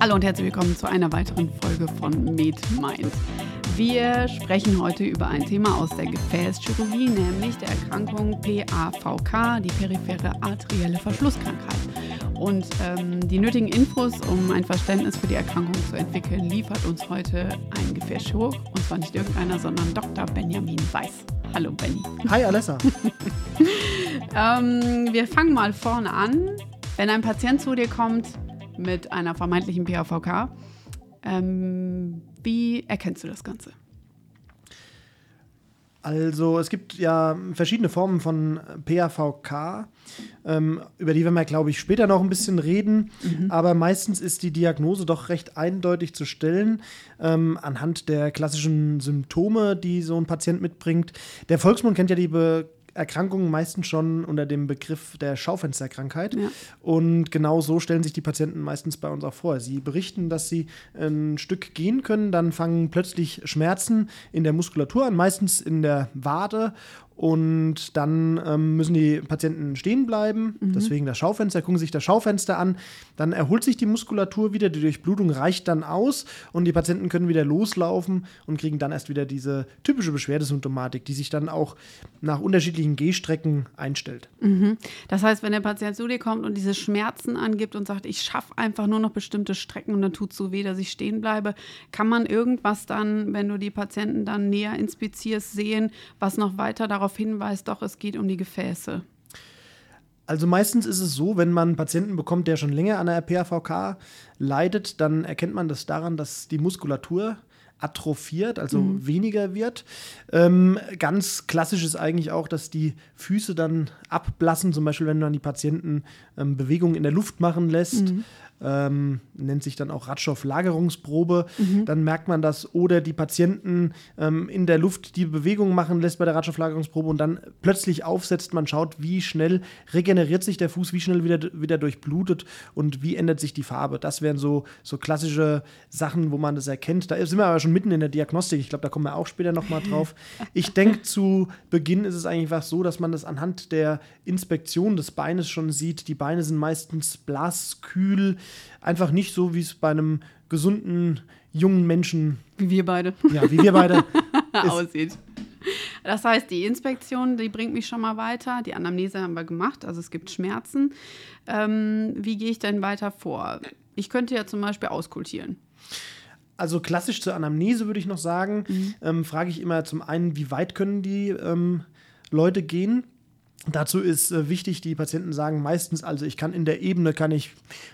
Hallo und herzlich willkommen zu einer weiteren Folge von Med Mind. Wir sprechen heute über ein Thema aus der Gefäßchirurgie, nämlich der Erkrankung PAVK, die periphere arterielle Verschlusskrankheit. Und ähm, die nötigen Infos, um ein Verständnis für die Erkrankung zu entwickeln, liefert uns heute ein Gefäßchirurg. Und zwar nicht irgendeiner, sondern Dr. Benjamin Weiß. Hallo Benny. Hi Alessa. ähm, wir fangen mal vorne an. Wenn ein Patient zu dir kommt mit einer vermeintlichen PAVK, ähm, wie erkennst du das Ganze? Also es gibt ja verschiedene Formen von PAVK, ähm, über die werden wir, glaube ich, später noch ein bisschen reden. Mhm. Aber meistens ist die Diagnose doch recht eindeutig zu stellen ähm, anhand der klassischen Symptome, die so ein Patient mitbringt. Der Volksmund kennt ja die Be Erkrankungen meistens schon unter dem Begriff der Schaufensterkrankheit. Ja. Und genau so stellen sich die Patienten meistens bei uns auch vor. Sie berichten, dass sie ein Stück gehen können, dann fangen plötzlich Schmerzen in der Muskulatur an, meistens in der Wade und dann ähm, müssen die Patienten stehen bleiben, mhm. deswegen das Schaufenster, gucken sich das Schaufenster an. Dann erholt sich die Muskulatur wieder, die Durchblutung reicht dann aus und die Patienten können wieder loslaufen und kriegen dann erst wieder diese typische Beschwerdesymptomatik, die sich dann auch nach unterschiedlichen Gehstrecken einstellt. Mhm. Das heißt, wenn der Patient zu dir kommt und diese Schmerzen angibt und sagt, ich schaffe einfach nur noch bestimmte Strecken und dann tut es so weh, dass ich stehen bleibe, kann man irgendwas dann, wenn du die Patienten dann näher inspizierst, sehen, was noch weiter darauf darauf hinweist, doch es geht um die Gefäße? Also meistens ist es so, wenn man einen Patienten bekommt, der schon länger an der PAVK leidet, dann erkennt man das daran, dass die Muskulatur atrophiert, also mhm. weniger wird. Ähm, ganz klassisch ist eigentlich auch, dass die Füße dann abblassen, zum Beispiel wenn man die Patienten ähm, Bewegungen in der Luft machen lässt. Mhm ähm, nennt sich dann auch Radstofflagerungsprobe. Mhm. Dann merkt man das. Oder die Patienten ähm, in der Luft die Bewegung machen lässt bei der Radstofflagerungsprobe und dann plötzlich aufsetzt. Man schaut, wie schnell regeneriert sich der Fuß, wie schnell wieder, wieder durchblutet und wie ändert sich die Farbe. Das wären so, so klassische Sachen, wo man das erkennt. Da sind wir aber schon mitten in der Diagnostik. Ich glaube, da kommen wir auch später nochmal drauf. Ich denke, zu Beginn ist es eigentlich einfach so, dass man das anhand der Inspektion des Beines schon sieht. Die Beine sind meistens blass, kühl, einfach nicht so, wie es bei einem gesunden, jungen Menschen. Wie wir beide. Ja, wie wir beide. aussieht. Das heißt, die Inspektion, die bringt mich schon mal weiter. Die Anamnese haben wir gemacht, also es gibt Schmerzen. Ähm, wie gehe ich denn weiter vor? Ich könnte ja zum Beispiel auskultieren. Also klassisch zur Anamnese würde ich noch sagen, mhm. ähm, frage ich immer zum einen, wie weit können die ähm, Leute gehen? Dazu ist äh, wichtig, die Patienten sagen meistens, also ich kann in der Ebene kann ich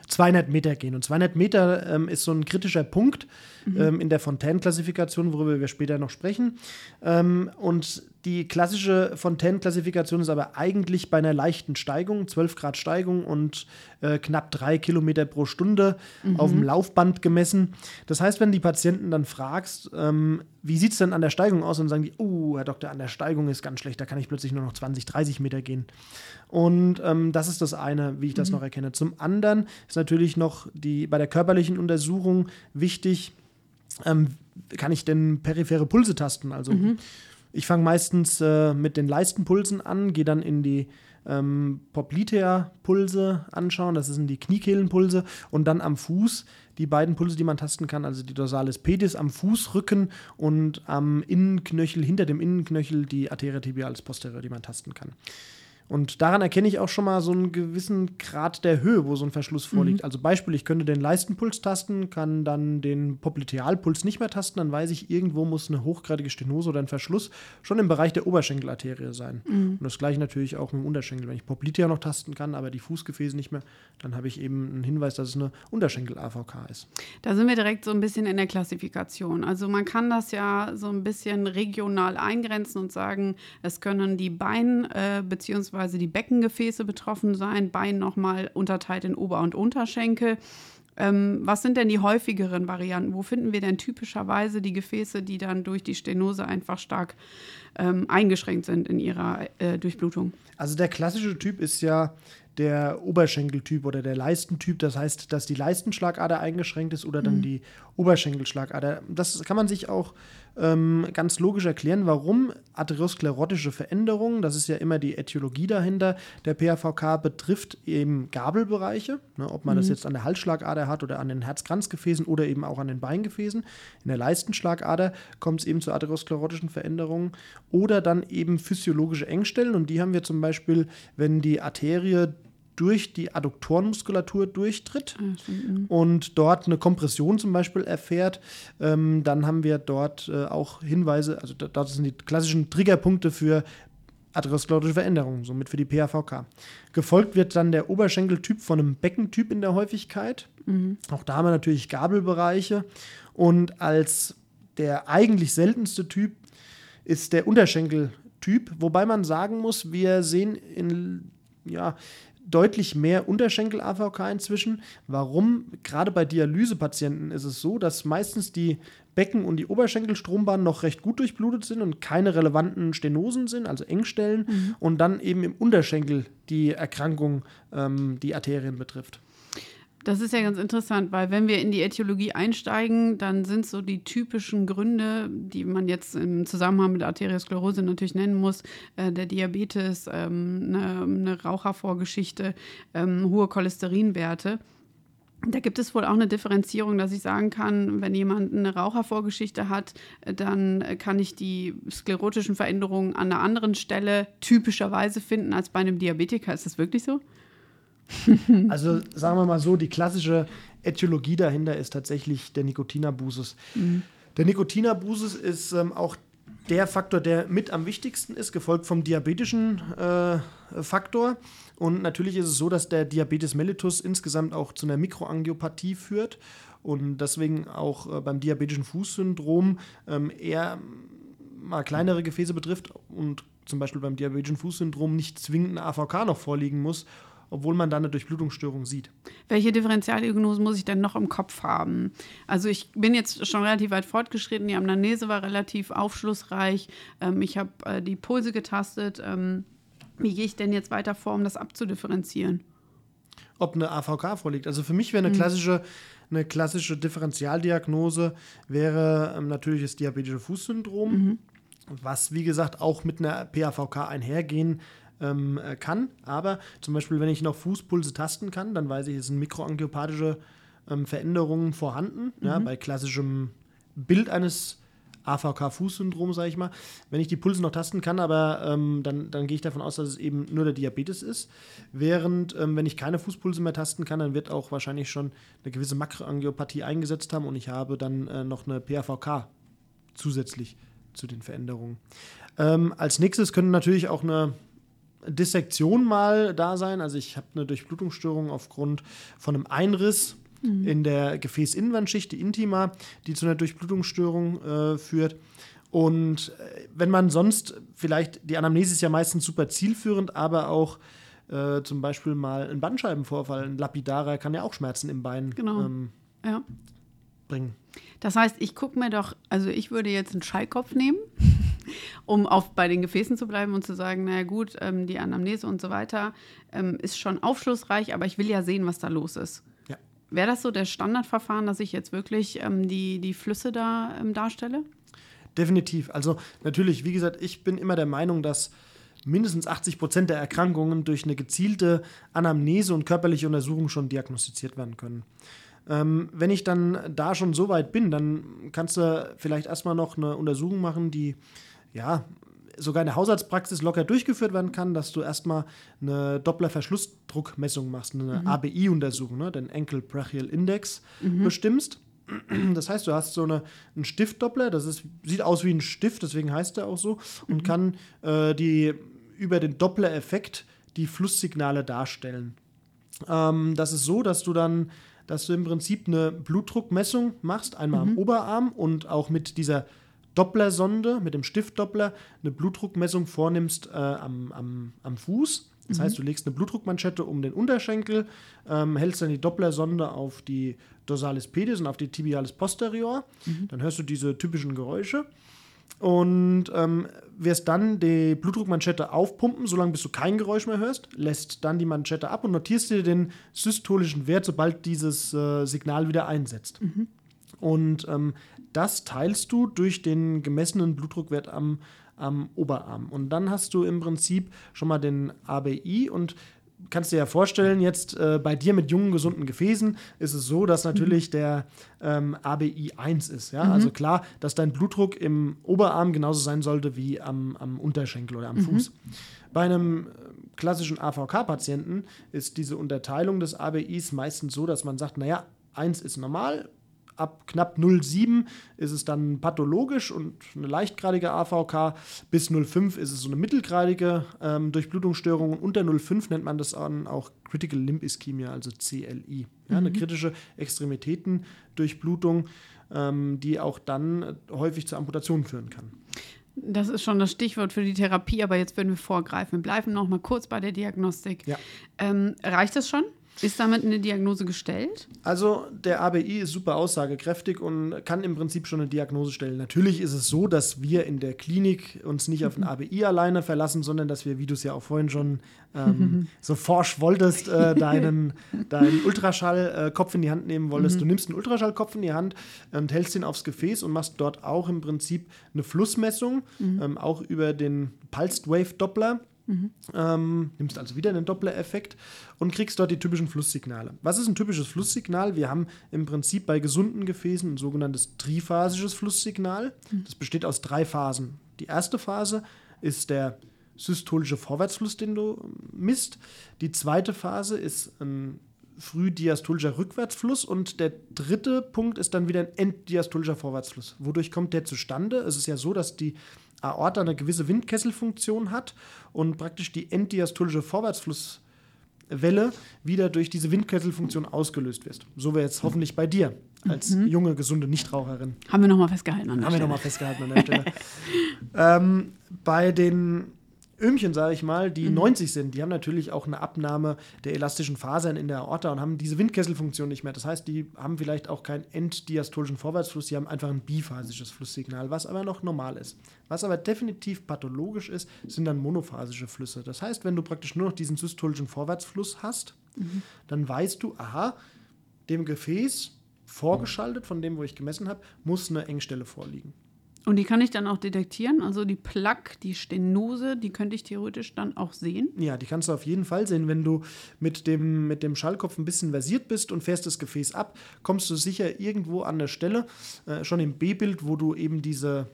200 Meter gehen. Und 200 Meter ähm, ist so ein kritischer Punkt mhm. ähm, in der Fontaine-Klassifikation, worüber wir später noch sprechen. Ähm, und die klassische Fontaine-Klassifikation ist aber eigentlich bei einer leichten Steigung, 12 Grad Steigung und äh, knapp drei Kilometer pro Stunde mhm. auf dem Laufband gemessen. Das heißt, wenn die Patienten dann fragst, ähm, wie sieht es denn an der Steigung aus, dann sagen die, oh, Herr Doktor, an der Steigung ist ganz schlecht, da kann ich plötzlich nur noch 20, 30 Meter gehen. Und ähm, das ist das eine, wie ich das mhm. noch erkenne. Zum anderen ist natürlich noch die bei der körperlichen Untersuchung wichtig, ähm, kann ich denn periphere Pulse tasten? Also mhm. Ich fange meistens äh, mit den Leistenpulsen an, gehe dann in die ähm, Poplitea-Pulse anschauen, das sind die Kniekehlenpulse und dann am Fuß die beiden Pulse, die man tasten kann, also die Dorsalis pedis am Fußrücken und am Innenknöchel, hinter dem Innenknöchel die Arteria tibialis posterior, die man tasten kann. Und daran erkenne ich auch schon mal so einen gewissen Grad der Höhe, wo so ein Verschluss vorliegt. Mhm. Also Beispiel, ich könnte den Leistenpuls tasten, kann dann den Poplitealpuls nicht mehr tasten, dann weiß ich, irgendwo muss eine hochgradige Stenose oder ein Verschluss schon im Bereich der Oberschenkelarterie sein. Mhm. Und das gleiche natürlich auch mit dem Unterschenkel. Wenn ich Poplitea noch tasten kann, aber die Fußgefäße nicht mehr, dann habe ich eben einen Hinweis, dass es eine Unterschenkel-AVK ist. Da sind wir direkt so ein bisschen in der Klassifikation. Also man kann das ja so ein bisschen regional eingrenzen und sagen, es können die Bein- äh, bzw beispielsweise die Beckengefäße betroffen sein, Bein nochmal unterteilt in Ober- und Unterschenkel. Ähm, was sind denn die häufigeren Varianten? Wo finden wir denn typischerweise die Gefäße, die dann durch die Stenose einfach stark ähm, eingeschränkt sind in ihrer äh, Durchblutung? Also der klassische Typ ist ja der Oberschenkeltyp oder der Leistentyp. Das heißt, dass die Leistenschlagader eingeschränkt ist oder dann mhm. die Oberschenkelschlagader. Das kann man sich auch ähm, ganz logisch erklären, warum arteriosklerotische Veränderungen, das ist ja immer die Ätiologie dahinter, der PAVK betrifft eben Gabelbereiche, ne, ob man mhm. das jetzt an der Halsschlagader hat oder an den Herzkranzgefäßen oder eben auch an den Beingefäßen. In der Leistenschlagader kommt es eben zu arteriosklerotischen Veränderungen oder dann eben physiologische Engstellen und die haben wir zum Beispiel, wenn die Arterie durch die Adduktorenmuskulatur durchtritt mhm. und dort eine Kompression zum Beispiel erfährt, ähm, dann haben wir dort äh, auch Hinweise, also dort sind die klassischen Triggerpunkte für atherosklerotische Veränderungen, somit für die PAVK. Gefolgt wird dann der Oberschenkeltyp von einem Beckentyp in der Häufigkeit. Mhm. Auch da haben wir natürlich Gabelbereiche. Und als der eigentlich seltenste Typ ist der Unterschenkeltyp, wobei man sagen muss, wir sehen in ja, deutlich mehr Unterschenkel-AVK inzwischen. Warum? Gerade bei Dialysepatienten ist es so, dass meistens die Becken- und die Oberschenkelstrombahnen noch recht gut durchblutet sind und keine relevanten Stenosen sind, also Engstellen, mhm. und dann eben im Unterschenkel die Erkrankung ähm, die Arterien betrifft. Das ist ja ganz interessant, weil wenn wir in die Äthiologie einsteigen, dann sind so die typischen Gründe, die man jetzt im Zusammenhang mit Arteriosklerose natürlich nennen muss, äh, der Diabetes, ähm, eine, eine Rauchervorgeschichte, ähm, hohe Cholesterinwerte. Da gibt es wohl auch eine Differenzierung, dass ich sagen kann, wenn jemand eine Rauchervorgeschichte hat, äh, dann kann ich die sklerotischen Veränderungen an einer anderen Stelle typischerweise finden als bei einem Diabetiker. Ist das wirklich so? also sagen wir mal so, die klassische Äthiologie dahinter ist tatsächlich der Nikotinabusus. Mhm. Der Nikotinabusus ist ähm, auch der Faktor, der mit am wichtigsten ist, gefolgt vom diabetischen äh, Faktor. Und natürlich ist es so, dass der Diabetes mellitus insgesamt auch zu einer Mikroangiopathie führt und deswegen auch äh, beim diabetischen Fußsyndrom ähm, eher mal kleinere Gefäße betrifft und zum Beispiel beim diabetischen Fußsyndrom nicht zwingend eine AVK noch vorliegen muss obwohl man da eine Durchblutungsstörung sieht. Welche Differentialdiagnose muss ich denn noch im Kopf haben? Also ich bin jetzt schon relativ weit fortgeschritten, die Amnese war relativ aufschlussreich, ähm, ich habe äh, die Pulse getastet. Ähm, wie gehe ich denn jetzt weiter vor, um das abzudifferenzieren? Ob eine AVK vorliegt. Also für mich wäre eine mhm. klassische eine klassische Differentialdiagnose wäre ähm, natürlich das diabetische Fußsyndrom, mhm. was wie gesagt auch mit einer PAVK einhergehen ähm, äh, kann. Aber zum Beispiel, wenn ich noch Fußpulse tasten kann, dann weiß ich, es sind mikroangiopathische ähm, Veränderungen vorhanden. Mhm. Ja, bei klassischem Bild eines AVK-Fußsyndrom, sage ich mal. Wenn ich die Pulse noch tasten kann, aber ähm, dann, dann gehe ich davon aus, dass es eben nur der Diabetes ist. Während, ähm, wenn ich keine Fußpulse mehr tasten kann, dann wird auch wahrscheinlich schon eine gewisse Makroangiopathie eingesetzt haben und ich habe dann äh, noch eine PAVK zusätzlich zu den Veränderungen. Ähm, als nächstes können natürlich auch eine Dissektion mal da sein. Also ich habe eine Durchblutungsstörung aufgrund von einem Einriss mhm. in der Gefäßinnenwandschicht, die Intima, die zu einer Durchblutungsstörung äh, führt. Und äh, wenn man sonst vielleicht, die Anamnese ist ja meistens super zielführend, aber auch äh, zum Beispiel mal ein Bandscheibenvorfall, ein Lapidarer kann ja auch Schmerzen im Bein genau. ähm, ja. bringen. Das heißt, ich gucke mir doch, also ich würde jetzt einen Schallkopf nehmen um auf, bei den Gefäßen zu bleiben und zu sagen, naja gut, ähm, die Anamnese und so weiter ähm, ist schon aufschlussreich, aber ich will ja sehen, was da los ist. Ja. Wäre das so der Standardverfahren, dass ich jetzt wirklich ähm, die, die Flüsse da ähm, darstelle? Definitiv. Also natürlich, wie gesagt, ich bin immer der Meinung, dass mindestens 80 Prozent der Erkrankungen durch eine gezielte Anamnese und körperliche Untersuchung schon diagnostiziert werden können. Ähm, wenn ich dann da schon so weit bin, dann kannst du vielleicht erstmal noch eine Untersuchung machen, die ja sogar in der Hausarztpraxis locker durchgeführt werden kann, dass du erstmal eine Doppler-Verschlussdruckmessung machst, eine mhm. ABI-Untersuchung, ne, den Ankle Brachial Index mhm. bestimmst. Das heißt, du hast so eine, einen Stiftdoppler, das ist, sieht aus wie ein Stift, deswegen heißt er auch so, und mhm. kann äh, die über den Doppler-Effekt die Flusssignale darstellen. Ähm, das ist so, dass du dann dass du im Prinzip eine Blutdruckmessung machst, einmal mhm. am Oberarm und auch mit dieser Dopplersonde, mit dem Stiftdoppler, eine Blutdruckmessung vornimmst äh, am, am, am Fuß. Das mhm. heißt, du legst eine Blutdruckmanschette um den Unterschenkel, ähm, hältst dann die Dopplersonde auf die Dorsalis pedis und auf die Tibialis posterior. Mhm. Dann hörst du diese typischen Geräusche und ähm, wirst dann die Blutdruckmanschette aufpumpen, solange bis du kein Geräusch mehr hörst, lässt dann die Manschette ab und notierst dir den systolischen Wert, sobald dieses äh, Signal wieder einsetzt. Mhm. Und ähm, das teilst du durch den gemessenen Blutdruckwert am, am Oberarm. Und dann hast du im Prinzip schon mal den ABI und kannst dir ja vorstellen, jetzt äh, bei dir mit jungen, gesunden Gefäßen ist es so, dass natürlich mhm. der ähm, ABI 1 ist. Ja? Mhm. Also klar, dass dein Blutdruck im Oberarm genauso sein sollte wie am, am Unterschenkel oder am mhm. Fuß. Bei einem äh, klassischen AVK-Patienten ist diese Unterteilung des ABIs meistens so, dass man sagt, naja, 1 ist normal, ab knapp 0,7 ist es dann pathologisch und eine leichtgradige AVK. Bis 0,5 ist es so eine mittelgradige ähm, Durchblutungsstörung. Und unter 0,5 nennt man das dann auch Critical Limb Ischemia, also CLI. Ja, mhm. Eine kritische Extremitätendurchblutung, ähm, die auch dann häufig zur Amputation führen kann. Das ist schon das Stichwort für die Therapie, aber jetzt würden wir vorgreifen. Wir bleiben noch mal kurz bei der Diagnostik. Ja. Ähm, reicht das schon? Ist damit eine Diagnose gestellt? Also der ABI ist super aussagekräftig und kann im Prinzip schon eine Diagnose stellen. Natürlich ist es so, dass wir in der Klinik uns nicht auf den ABI alleine verlassen, sondern dass wir, wie du es ja auch vorhin schon ähm, so forsch wolltest, äh, deinen, deinen Ultraschallkopf in die Hand nehmen wolltest. Mhm. Du nimmst einen Ultraschallkopf in die Hand und hältst ihn aufs Gefäß und machst dort auch im Prinzip eine Flussmessung, mhm. ähm, auch über den Pulsed Wave Doppler. Mhm. Ähm, nimmst also wieder einen Doppler-Effekt und kriegst dort die typischen Flusssignale. Was ist ein typisches Flusssignal? Wir haben im Prinzip bei gesunden Gefäßen ein sogenanntes triphasisches Flusssignal. Mhm. Das besteht aus drei Phasen. Die erste Phase ist der systolische Vorwärtsfluss, den du misst. Die zweite Phase ist ein frühdiastolischer Rückwärtsfluss und der dritte Punkt ist dann wieder ein enddiastolischer Vorwärtsfluss. Wodurch kommt der zustande? Es ist ja so, dass die Aorta eine gewisse Windkesselfunktion hat und praktisch die enddiastolische Vorwärtsflusswelle wieder durch diese Windkesselfunktion ausgelöst wird. So wäre jetzt hoffentlich bei dir als mhm. junge, gesunde Nichtraucherin. Haben wir nochmal festgehalten an der Haben Stelle. wir nochmal festgehalten an der Stelle. ähm, bei den Öhmchen, sage ich mal, die mhm. 90 sind, die haben natürlich auch eine Abnahme der elastischen Fasern in der Aorta und haben diese Windkesselfunktion nicht mehr. Das heißt, die haben vielleicht auch keinen enddiastolischen Vorwärtsfluss, die haben einfach ein biphasisches Flusssignal, was aber noch normal ist. Was aber definitiv pathologisch ist, sind dann monophasische Flüsse. Das heißt, wenn du praktisch nur noch diesen systolischen Vorwärtsfluss hast, mhm. dann weißt du, aha, dem Gefäß vorgeschaltet, von dem, wo ich gemessen habe, muss eine Engstelle vorliegen. Und die kann ich dann auch detektieren? Also die Plaque, die Stenose, die könnte ich theoretisch dann auch sehen? Ja, die kannst du auf jeden Fall sehen. Wenn du mit dem, mit dem Schallkopf ein bisschen versiert bist und fährst das Gefäß ab, kommst du sicher irgendwo an der Stelle, äh, schon im B-Bild, wo du eben diese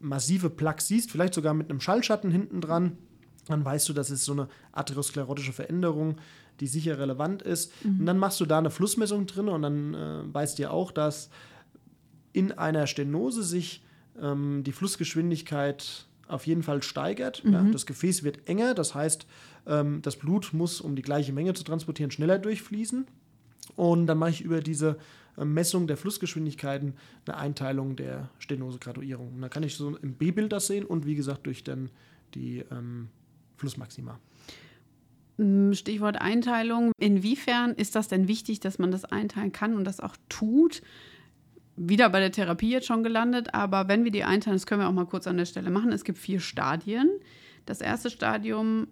massive Plaque siehst, vielleicht sogar mit einem Schallschatten hinten dran. Dann weißt du, das ist so eine atherosklerotische Veränderung, die sicher relevant ist. Mhm. Und dann machst du da eine Flussmessung drin und dann äh, weißt du auch, dass in einer Stenose sich ähm, die Flussgeschwindigkeit auf jeden Fall steigert. Mhm. Ja, das Gefäß wird enger, das heißt, ähm, das Blut muss, um die gleiche Menge zu transportieren, schneller durchfließen. Und dann mache ich über diese äh, Messung der Flussgeschwindigkeiten eine Einteilung der Stenose-Graduierung. Und dann kann ich so im B-Bild das sehen und wie gesagt durch dann die ähm, Flussmaxima. Mm, Stichwort Einteilung. Inwiefern ist das denn wichtig, dass man das einteilen kann und das auch tut? Wieder bei der Therapie jetzt schon gelandet, aber wenn wir die einteilen, das können wir auch mal kurz an der Stelle machen. Es gibt vier Stadien. Das erste Stadium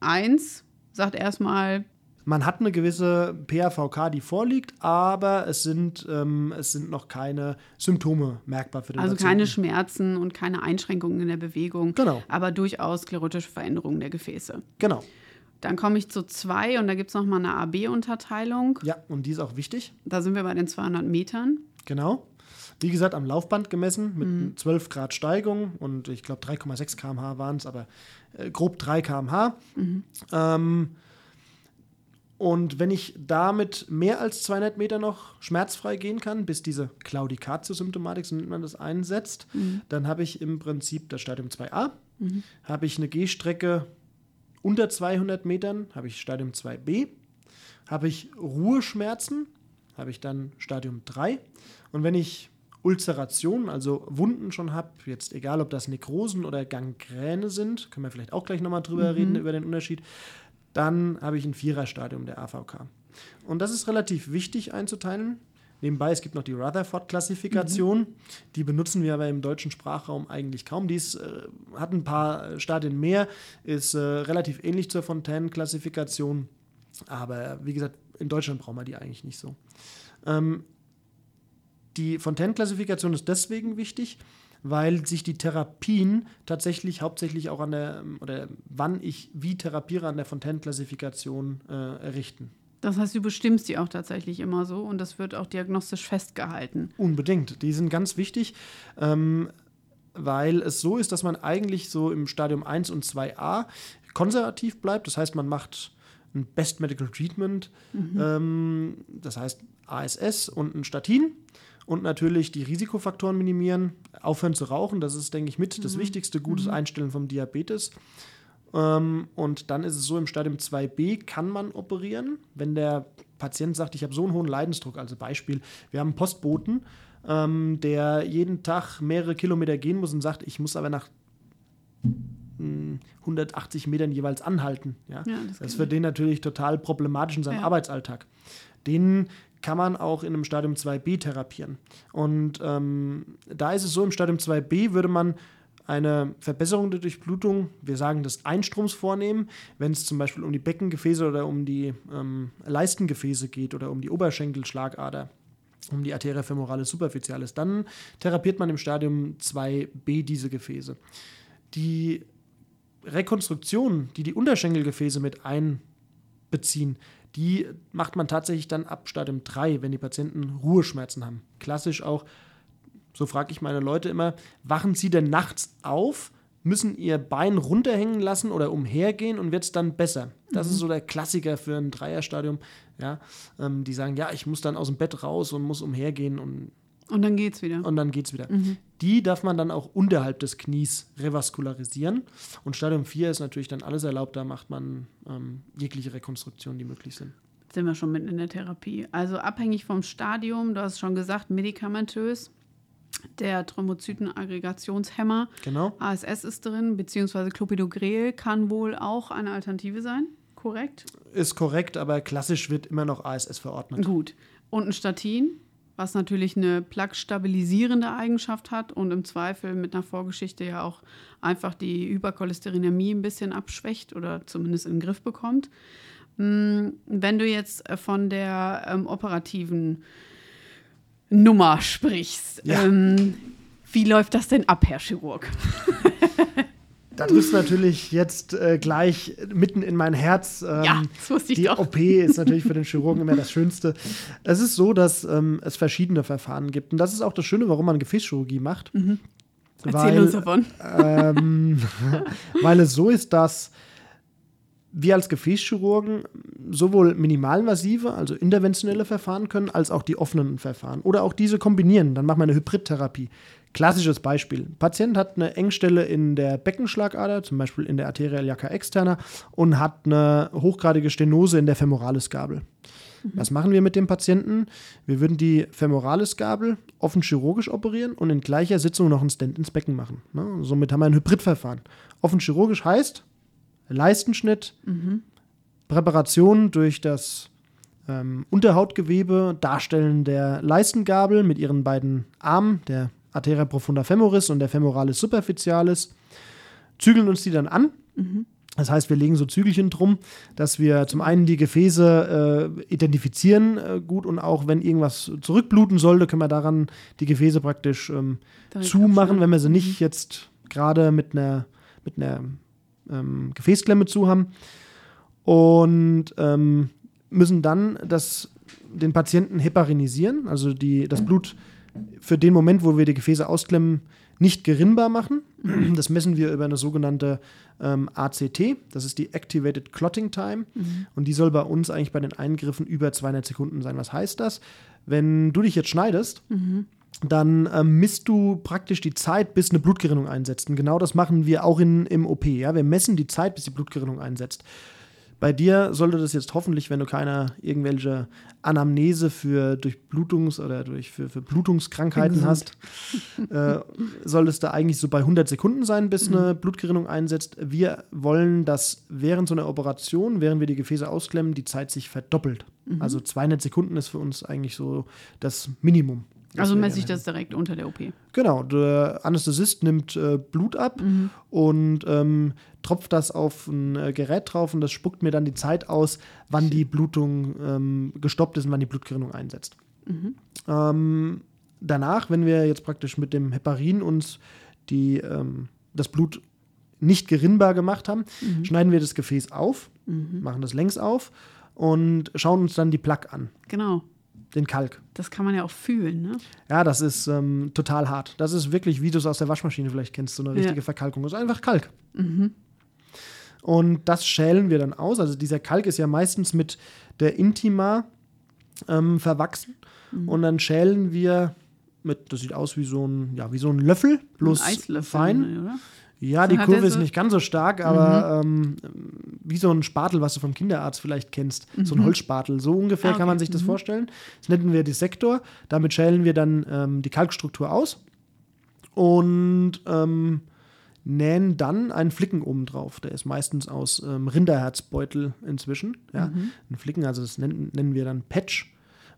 1 sagt erstmal. Man hat eine gewisse PAVK, die vorliegt, aber es sind, ähm, es sind noch keine Symptome merkbar für den Also Patienten. keine Schmerzen und keine Einschränkungen in der Bewegung, genau. aber durchaus sklerotische Veränderungen der Gefäße. Genau. Dann komme ich zu zwei und da gibt es nochmal eine AB-Unterteilung. Ja, und die ist auch wichtig. Da sind wir bei den 200 Metern. Genau. Wie gesagt, am Laufband gemessen mit mhm. 12 Grad Steigung und ich glaube 3,6 km/h waren es, aber äh, grob 3 km/h. Mhm. Ähm, und wenn ich damit mehr als 200 Meter noch schmerzfrei gehen kann, bis diese Claudicatio-Symptomatik, so nennt man das, einsetzt, mhm. dann habe ich im Prinzip das Stadium 2a, mhm. habe ich eine Gehstrecke unter 200 Metern, habe ich Stadium 2b, habe ich Ruheschmerzen, habe ich dann Stadium 3. Und wenn ich Ulzerationen, also Wunden schon habe, jetzt egal ob das Nekrosen oder Gangräne sind, können wir vielleicht auch gleich nochmal drüber mhm. reden, über den Unterschied, dann habe ich ein Viererstadium der AVK. Und das ist relativ wichtig einzuteilen. Nebenbei, es gibt noch die Rutherford-Klassifikation. Mhm. Die benutzen wir aber im deutschen Sprachraum eigentlich kaum. Die ist, äh, hat ein paar Stadien mehr, ist äh, relativ ähnlich zur Fontaine-Klassifikation. Aber wie gesagt, in Deutschland brauchen wir die eigentlich nicht so. Ähm, Die Fontaine-Klassifikation ist deswegen wichtig, weil sich die Therapien tatsächlich hauptsächlich auch an der, oder wann ich wie therapiere, an der Fontaine-Klassifikation äh, errichten. Das heißt, du bestimmst die auch tatsächlich immer so und das wird auch diagnostisch festgehalten. Unbedingt. Die sind ganz wichtig, ähm, weil es so ist, dass man eigentlich so im Stadium 1 und 2a konservativ bleibt. Das heißt, man macht ein Best Medical Treatment, mhm. ähm, das heißt ASS und ein Statin und natürlich die Risikofaktoren minimieren, aufhören zu rauchen, das ist, denke ich, mit mhm. das Wichtigste, gutes mhm. Einstellen vom Diabetes. Ähm, und dann ist es so, im Stadium 2b kann man operieren, wenn der Patient sagt, ich habe so einen hohen Leidensdruck. Also Beispiel, wir haben einen Postboten, ähm, der jeden Tag mehrere Kilometer gehen muss und sagt, ich muss aber nach 180 hm, Metern jeweils anhalten. Ja? ja das, das ist für den natürlich total problematisch in seinem ja. Arbeitsalltag. Den kann man auch in einem Stadium 2b therapieren. Und ähm, da ist es so, im Stadium 2b würde man eine Verbesserung der Durchblutung, wir sagen des Einstroms vornehmen, wenn es zum Beispiel um die Beckengefäße oder um die ähm, Leistengefäße geht oder um die Oberschenkelschlagader, um die Arteria femoralis superficialis, dann therapiert man im Stadium 2b diese Gefäße. Die Rekonstruktion, die die Unterschenkelgefäße mit einbeziehen, die macht man tatsächlich dann ab Stadium 3, wenn die Patienten Ruheschmerzen haben. Klassisch auch, so frage ich meine Leute immer, wachen sie denn nachts auf, müssen ihr Bein runterhängen lassen oder umhergehen und wird es dann besser. Das mhm. ist so der Klassiker für ein Dreierstadium. Ja, ähm, die sagen, ja, ich muss dann aus dem Bett raus und muss umhergehen und und dann geht's wieder. Und dann geht's wieder. Mhm. Die darf man dann auch unterhalb des Knies revaskularisieren. Und Stadium 4 ist natürlich dann alles erlaubt, da macht man ähm, jegliche Rekonstruktionen, die möglich sind. Sind wir schon mitten in der Therapie. Also abhängig vom Stadium, du hast schon gesagt, medikamentös. Der Thrombozytenaggregationshemmer. Genau. ASS ist drin, beziehungsweise Clopidogrel kann wohl auch eine Alternative sein. Korrekt? Ist korrekt, aber klassisch wird immer noch ASS verordnet. Gut. Und ein Statin? Was natürlich eine plaque-stabilisierende Eigenschaft hat und im Zweifel mit einer Vorgeschichte ja auch einfach die Hypercholesterinämie ein bisschen abschwächt oder zumindest in den Griff bekommt. Hm, wenn du jetzt von der ähm, operativen Nummer sprichst, ja. ähm, wie läuft das denn ab, Herr Chirurg? Da triffst du natürlich jetzt äh, gleich mitten in mein Herz. Ähm, ja, das wusste ich die doch. OP ist natürlich für den Chirurgen immer das Schönste. Es ist so, dass ähm, es verschiedene Verfahren gibt. Und das ist auch das Schöne, warum man Gefäßchirurgie macht. Mhm. Erzähl weil, uns davon. Ähm, weil es so ist, dass wir als Gefäßchirurgen sowohl minimalinvasive, also interventionelle Verfahren können, als auch die offenen Verfahren. Oder auch diese kombinieren. Dann machen wir eine Hybridtherapie. Klassisches Beispiel. Ein Patient hat eine Engstelle in der Beckenschlagader, zum Beispiel in der Arteria iliaca externa, und hat eine hochgradige Stenose in der Femoralisgabel. Mhm. Was machen wir mit dem Patienten? Wir würden die Femoralisgabel offen chirurgisch operieren und in gleicher Sitzung noch einen Stent ins Becken machen. Ne? Somit haben wir ein Hybridverfahren. Offen chirurgisch heißt Leistenschnitt, mhm. Präparation durch das ähm, Unterhautgewebe, Darstellen der Leistengabel mit ihren beiden Armen, der Arteria profunda femoris und der femoralis superficialis, zügeln uns die dann an. Mhm. Das heißt, wir legen so Zügelchen drum, dass wir zum einen die Gefäße äh, identifizieren äh, gut und auch wenn irgendwas zurückbluten sollte, können wir daran die Gefäße praktisch ähm, zumachen, wenn wir sie nicht mhm. jetzt gerade mit einer, mit einer ähm, Gefäßklemme zu haben. Und ähm, müssen dann das, den Patienten heparinisieren, also die, das Blut für den Moment, wo wir die Gefäße ausklemmen, nicht gerinnbar machen. Das messen wir über eine sogenannte ähm, ACT, das ist die Activated Clotting Time. Mhm. Und die soll bei uns eigentlich bei den Eingriffen über 200 Sekunden sein. Was heißt das? Wenn du dich jetzt schneidest, mhm. dann ähm, misst du praktisch die Zeit, bis eine Blutgerinnung einsetzt. Und genau das machen wir auch in, im OP. Ja? Wir messen die Zeit, bis die Blutgerinnung einsetzt. Bei dir sollte das jetzt hoffentlich, wenn du keine irgendwelche Anamnese für Durchblutungs- oder durch, für, für Blutungskrankheiten hast, äh, soll es da eigentlich so bei 100 Sekunden sein, bis mhm. eine Blutgerinnung einsetzt. Wir wollen, dass während so einer Operation, während wir die Gefäße ausklemmen, die Zeit sich verdoppelt. Mhm. Also 200 Sekunden ist für uns eigentlich so das Minimum. Also messe ich das direkt unter der OP. Genau, der Anästhesist nimmt äh, Blut ab mhm. und ähm, tropft das auf ein äh, Gerät drauf und das spuckt mir dann die Zeit aus, wann die Blutung ähm, gestoppt ist und wann die Blutgerinnung einsetzt. Mhm. Ähm, danach, wenn wir jetzt praktisch mit dem Heparin uns die, ähm, das Blut nicht gerinnbar gemacht haben, mhm. schneiden wir das Gefäß auf, mhm. machen das längs auf und schauen uns dann die Plaque an. Genau. Den Kalk. Das kann man ja auch fühlen, ne? Ja, das ist ähm, total hart. Das ist wirklich, wie du es aus der Waschmaschine vielleicht kennst, so eine richtige ja. Verkalkung. Das ist einfach Kalk. Mhm. Und das schälen wir dann aus. Also dieser Kalk ist ja meistens mit der Intima ähm, verwachsen. Mhm. Und dann schälen wir mit, das sieht aus wie so ein, ja, wie so ein Löffel, bloß ein fein. Oder? Ja, die Kurve ist nicht ganz so stark, aber mhm. ähm, wie so ein Spatel, was du vom Kinderarzt vielleicht kennst. Mhm. So ein mhm. Holzspatel. So ungefähr ah, okay. kann man sich das mhm. vorstellen. Das nennen wir Dissektor. Damit schälen wir dann ähm, die Kalkstruktur aus und ähm, nähen dann einen Flicken oben drauf. Der ist meistens aus ähm, Rinderherzbeutel inzwischen. Ja? Mhm. Ein Flicken, also das nennen, nennen wir dann Patch.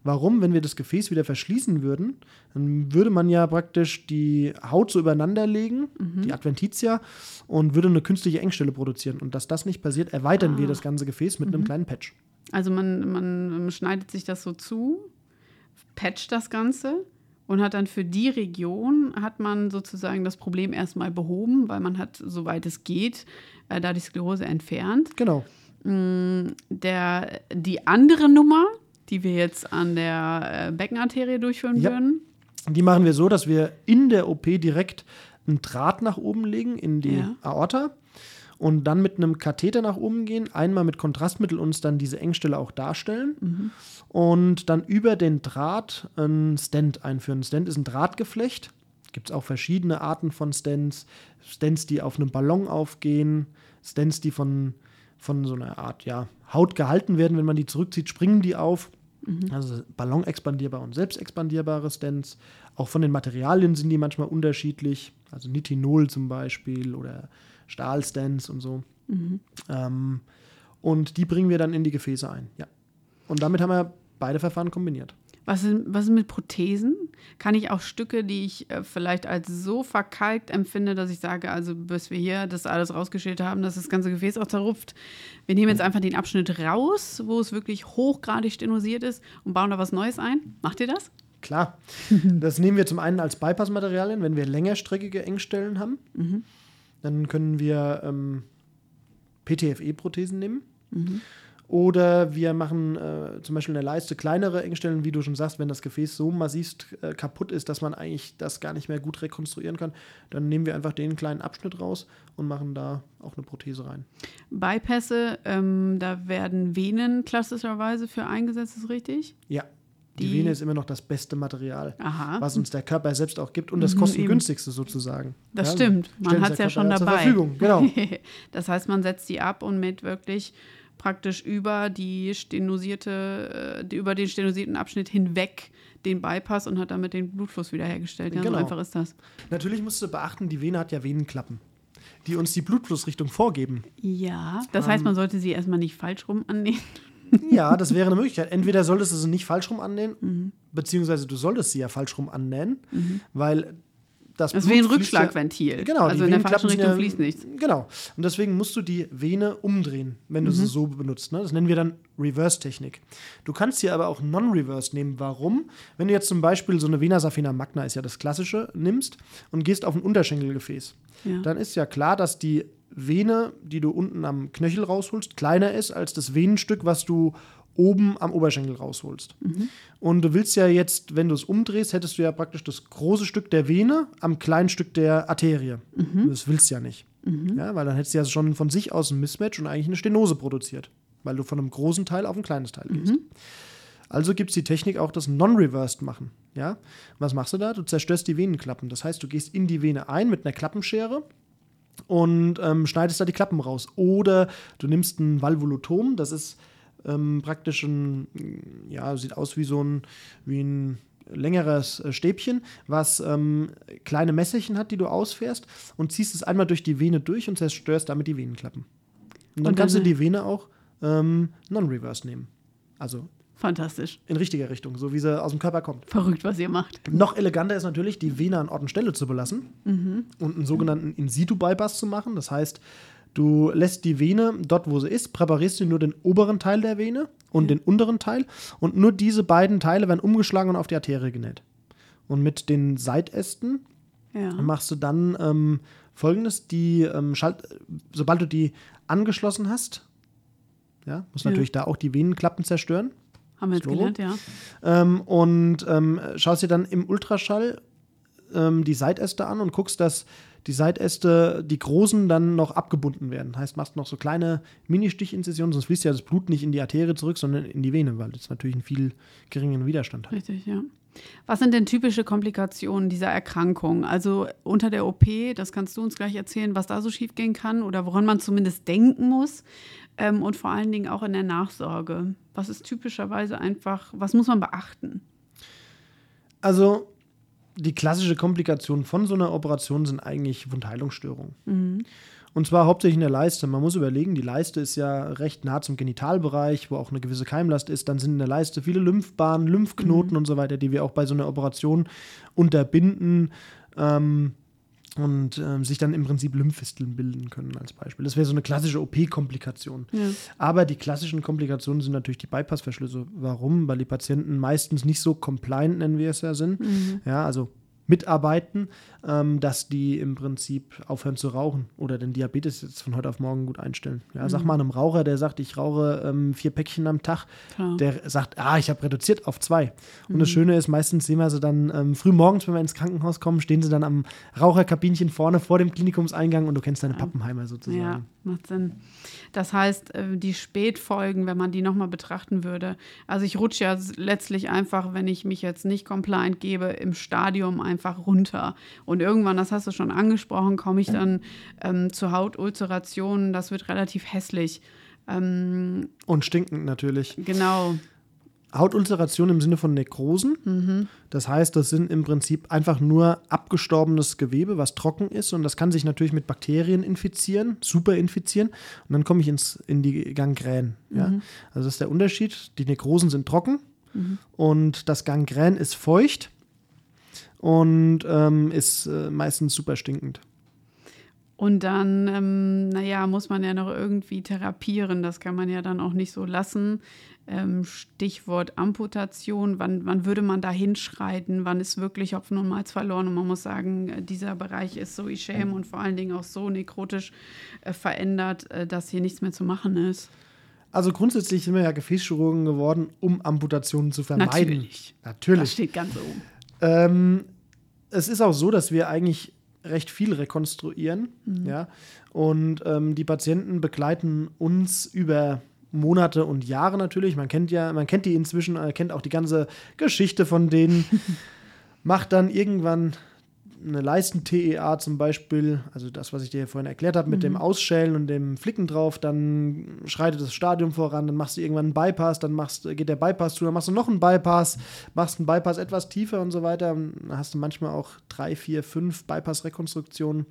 Warum? Wenn wir das Gefäß wieder verschließen würden, dann würde man ja praktisch die Haut so übereinander legen, mhm. die Adventitia, und würde eine künstliche Engstelle produzieren. Und dass das nicht passiert, erweitern ah. wir das ganze Gefäß mit mhm. einem kleinen Patch. Also man, man schneidet sich das so zu, patcht das Ganze und hat dann für die Region hat man sozusagen das Problem erstmal behoben, weil man hat, soweit es geht, äh, da die Sklerose entfernt. Genau. Mm, der, die andere Nummer, die wir jetzt an der äh, Beckenarterie durchführen ja. würden. Die machen wir so, dass wir in der OP direkt einen Draht nach oben legen in die ja. Aorta und dann mit einem Katheter nach oben gehen, einmal mit Kontrastmittel uns dann diese Engstelle auch darstellen mhm. und dann über den Draht ein Stent einführen. Ein Stent ist ein Drahtgeflecht. Gibt es auch verschiedene Arten von Stents. Stents, die auf einem Ballon aufgehen, Stents, die von, von so einer Art ja, Haut gehalten werden. Wenn man die zurückzieht, springen die auf. Mhm. Also Ballon expandierbar und selbst expandierbare Stents. Auch von den Materialien sind die manchmal unterschiedlich. Also Nitinol zum Beispiel oder Stahlstents und so. Mhm. Ähm, und die bringen wir dann in die Gefäße ein. Ja. Und damit haben wir beide Verfahren kombiniert. Was ist, was ist mit Prothesen? Kann ich auch Stücke, die ich äh, vielleicht als so verkalkt empfinde, dass ich sage, also bis wir hier das alles rausgeschält haben, dass das ganze Gefäß auch zerrupft, wir nehmen jetzt einfach den Abschnitt raus, wo es wirklich hochgradig stenosiert ist und bauen da was Neues ein? Macht ihr das? Klar. Das nehmen wir zum einen als Bypassmaterialien, wenn wir längerstreckige Engstellen haben. Mhm. Dann können wir ähm, PTFE-Prothesen nehmen. Mhm. Oder wir machen äh, zum Beispiel in der Leiste kleinere Engstellen, wie du schon sagst, wenn das Gefäß so massiv äh, kaputt ist, dass man eigentlich das gar nicht mehr gut rekonstruieren kann, dann nehmen wir einfach den kleinen Abschnitt raus und machen da auch eine Prothese rein. Bypässe, ähm, da werden Venen klassischerweise für eingesetzt, ist richtig? Ja. Die, die, Vene ist immer noch das beste Material, Aha. was uns der Körper selbst auch gibt und das mhm, kostengünstigste sozusagen. Das ja, stimmt, man hat es ja schon dabei. Genau. das heißt, man setzt die ab und mit wirklich praktisch über die stenosierte, äh, über den stenosierten Abschnitt hinweg den Bypass und hat damit den Blutfluss wiederhergestellt. Ja, genau. so einfach ist das. Natürlich musst du beachten, die Vene hat ja Venenklappen, die uns die Blutflussrichtung vorgeben. Ja, das ähm, heißt, man sollte sie erstmal nicht falsch rum annehmen. Ja, das wäre eine Möglichkeit. Entweder solltest du sie nicht falsch rum annähen, mhm. beziehungsweise du solltest sie ja falsch rum annähen, mhm. weil das, das ist wie ein Rückschlagventil. Ja, genau, also in der falschen Richtung ja, fließt nichts. Genau. Und deswegen musst du die Vene umdrehen, wenn du mhm. sie so benutzt. Ne? Das nennen wir dann Reverse-Technik. Du kannst hier aber auch Non-Reverse nehmen. Warum? Wenn du jetzt zum Beispiel so eine Vena Safina Magna ist ja das klassische, nimmst und gehst auf ein Unterschenkelgefäß, ja. dann ist ja klar, dass die Vene, die du unten am Knöchel rausholst, kleiner ist als das Venenstück, was du oben am Oberschenkel rausholst. Mhm. Und du willst ja jetzt, wenn du es umdrehst, hättest du ja praktisch das große Stück der Vene am kleinen Stück der Arterie. Mhm. Das willst du ja nicht. Mhm. Ja, weil dann hättest du ja schon von sich aus ein Mismatch und eigentlich eine Stenose produziert, weil du von einem großen Teil auf ein kleines Teil gehst. Mhm. Also gibt es die Technik auch das Non-Reversed machen. Ja? Was machst du da? Du zerstörst die Venenklappen. Das heißt, du gehst in die Vene ein mit einer Klappenschere und ähm, schneidest da die Klappen raus. Oder du nimmst ein Valvulotom, das ist ähm, praktisch ein, ja, sieht aus wie so ein, wie ein längeres äh, Stäbchen, was ähm, kleine Messerchen hat, die du ausfährst und ziehst es einmal durch die Vene durch und zerstörst damit die Venenklappen. Und dann, und kannst du die Vene auch ähm, non-reverse nehmen. Also Fantastisch. In richtiger Richtung, so wie sie aus dem Körper kommt. Verrückt, was ihr macht. Noch eleganter ist natürlich, die Vene an Ort und Stelle zu belassen mhm. und einen sogenannten In-Situ-Bypass zu machen. Das heißt, Du lässt die Vene dort, wo sie ist, präparierst du nur den oberen Teil der Vene und mhm. den unteren Teil und nur diese beiden Teile werden umgeschlagen und auf die Arterie genäht. Und mit den Seitästen Ja. machst du dann ähm, folgendes: die, ähm, schalt, sobald du die angeschlossen hast, ja, musst Ja. natürlich da auch die Venenklappen zerstören. Haben wir jetzt gelernt, ja. Ähm, und ähm, schaust dir dann im Ultraschall ähm, die Seitäste an und guckst, dass die Seitäste, die großen, dann noch abgebunden werden. Heißt, machst noch so kleine Mini-Stichinzisionen, sonst fließt ja das Blut nicht in die Arterie zurück, sondern in die Vene, weil das natürlich einen viel geringeren Widerstand hat. Richtig, ja. Was sind denn typische Komplikationen dieser Erkrankung? Also unter der OP, das kannst du uns gleich erzählen, was da so schiefgehen kann oder woran man zumindest denken muss. Ähm, und vor allen Dingen auch in der Nachsorge. Was ist typischerweise einfach, was muss man beachten? Also, die klassische Komplikation von so einer Operation sind eigentlich Wundheilungsstörungen. Und zwar hauptsächlich in der Leiste. Man muss überlegen, die Leiste ist ja recht nah zum Genitalbereich, wo auch eine gewisse Keimlast ist. Dann sind in der Leiste viele Lymphbahnen, Lymphknoten und so weiter, die wir auch bei so einer Operation unterbinden. Ähm, und ähm, sich dann im Prinzip Lymphfisteln bilden können als Beispiel. Das wäre so eine klassische OP-Komplikation. Ja. Aber die klassischen Komplikationen sind natürlich die Bypassverschlüsse. Warum? Weil die Patienten meistens nicht so compliant, nennen wir es ja, sind. Ja, also mitarbeiten, ähm, dass die im Prinzip aufhören zu rauchen oder den Diabetes jetzt von heute auf morgen gut einstellen. Ja, Sag mal einem Raucher, der sagt, ich rauche ähm, vier Päckchen am Tag, Klar. der sagt, ah, ich habe reduziert auf zwei. Und das Schöne ist, meistens sehen wir sie dann ähm, früh morgens, wenn wir ins Krankenhaus kommen, stehen sie dann am Raucherkabinchen vorne vor dem Klinikumseingang und du kennst deine Pappenheimer sozusagen. Ja, macht Sinn. Das heißt, äh, die Spätfolgen, wenn man die nochmal betrachten würde. Also ich rutsche ja letztlich einfach, wenn ich mich jetzt nicht compliant gebe, im Stadium einfach runter. Und irgendwann, das hast du schon angesprochen, komme ich dann ähm, zu Hautulcerationen. Das wird relativ hässlich. Ähm, Und stinkend natürlich. genau. Hautulceration im Sinne von Nekrosen. Das heißt, das sind im Prinzip einfach nur abgestorbenes Gewebe, was trocken ist und das kann sich natürlich mit Bakterien infizieren, super infizieren und dann komme ich ins, in die Gangrän. Ja? Also das ist der Unterschied. Die Nekrosen sind trocken und das Gangrän ist feucht und ähm, ist äh, meistens super stinkend. Und dann, ähm, naja, muss man ja noch irgendwie therapieren. Das kann man ja dann auch nicht so lassen. Ähm, Stichwort Amputation. Wann, wann würde man da hinschreiten? Wann ist wirklich Hopfen und Malz verloren? Und man muss sagen, äh, dieser Bereich ist so ischäm und vor allen Dingen auch so nekrotisch äh, verändert, äh, dass hier nichts mehr zu machen ist. Also grundsätzlich sind wir ja Gefäßchirurgen geworden, um Amputationen zu vermeiden. Natürlich. Das Natürlich. steht ganz oben. Ähm, es ist auch so, dass wir eigentlich recht viel rekonstruieren. Ja? Und ähm, die Patienten begleiten uns über Monate und Jahre natürlich. Man kennt ja, man kennt die inzwischen, äh, kennt auch die ganze Geschichte von denen. Macht dann irgendwann eine Leisten-TEA zum Beispiel, also das, was ich dir vorhin erklärt habe, mit dem Ausschälen und dem Flicken drauf, dann schreitet das Stadium voran, dann machst du irgendwann einen Bypass, dann machst, geht der Bypass zu, dann machst du noch einen Bypass, machst einen Bypass etwas tiefer und so weiter. Dann hast du manchmal auch drei, vier, fünf Bypass-Rekonstruktionen.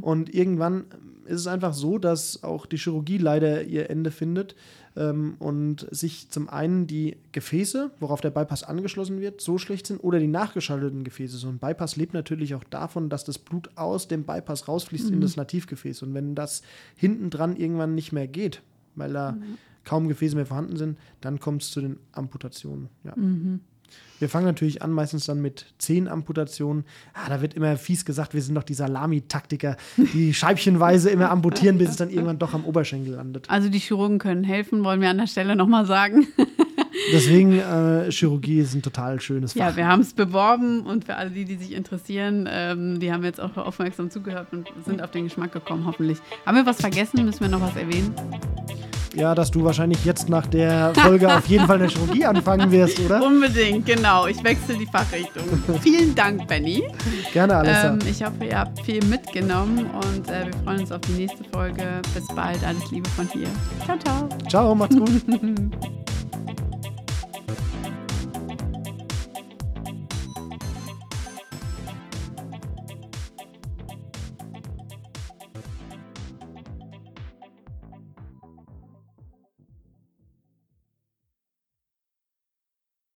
Und irgendwann ist es einfach so, dass auch die Chirurgie leider ihr Ende findet ähm, und sich zum einen die Gefäße, worauf der Bypass angeschlossen wird, so schlecht sind oder die nachgeschalteten Gefäße. So ein Bypass lebt natürlich auch davon, dass das Blut aus dem Bypass rausfließt in das Nativgefäß. Und wenn das hinten dran irgendwann nicht mehr geht, weil da kaum Gefäße mehr vorhanden sind, dann kommt es zu den Amputationen. Ja. Wir fangen natürlich an, meistens dann mit zehn Amputationen. Ah, da wird immer fies gesagt, wir sind doch die Salami-Taktiker, die scheibchenweise immer amputieren, bis es dann irgendwann doch am Oberschenkel landet. Also die Chirurgen können helfen, wollen wir an der Stelle nochmal sagen. Deswegen, äh, Chirurgie ist ein total schönes Fach. Ja, wir haben es beworben und für alle die, die sich interessieren, ähm, die haben jetzt auch aufmerksam zugehört und sind auf den Geschmack gekommen, hoffentlich. Haben wir was vergessen? Müssen wir noch was erwähnen? Ja, dass du wahrscheinlich jetzt nach der Folge auf jeden Fall in der Chirurgie anfangen wirst, oder? Unbedingt, genau. Ich wechsle die Fachrichtung. Vielen Dank, Benny. Gerne, Alessa. Ähm, ich hoffe, ihr habt viel mitgenommen und äh, wir freuen uns auf die nächste Folge. Bis bald. Alles Liebe von hier. Ciao, ciao. Ciao, macht's gut.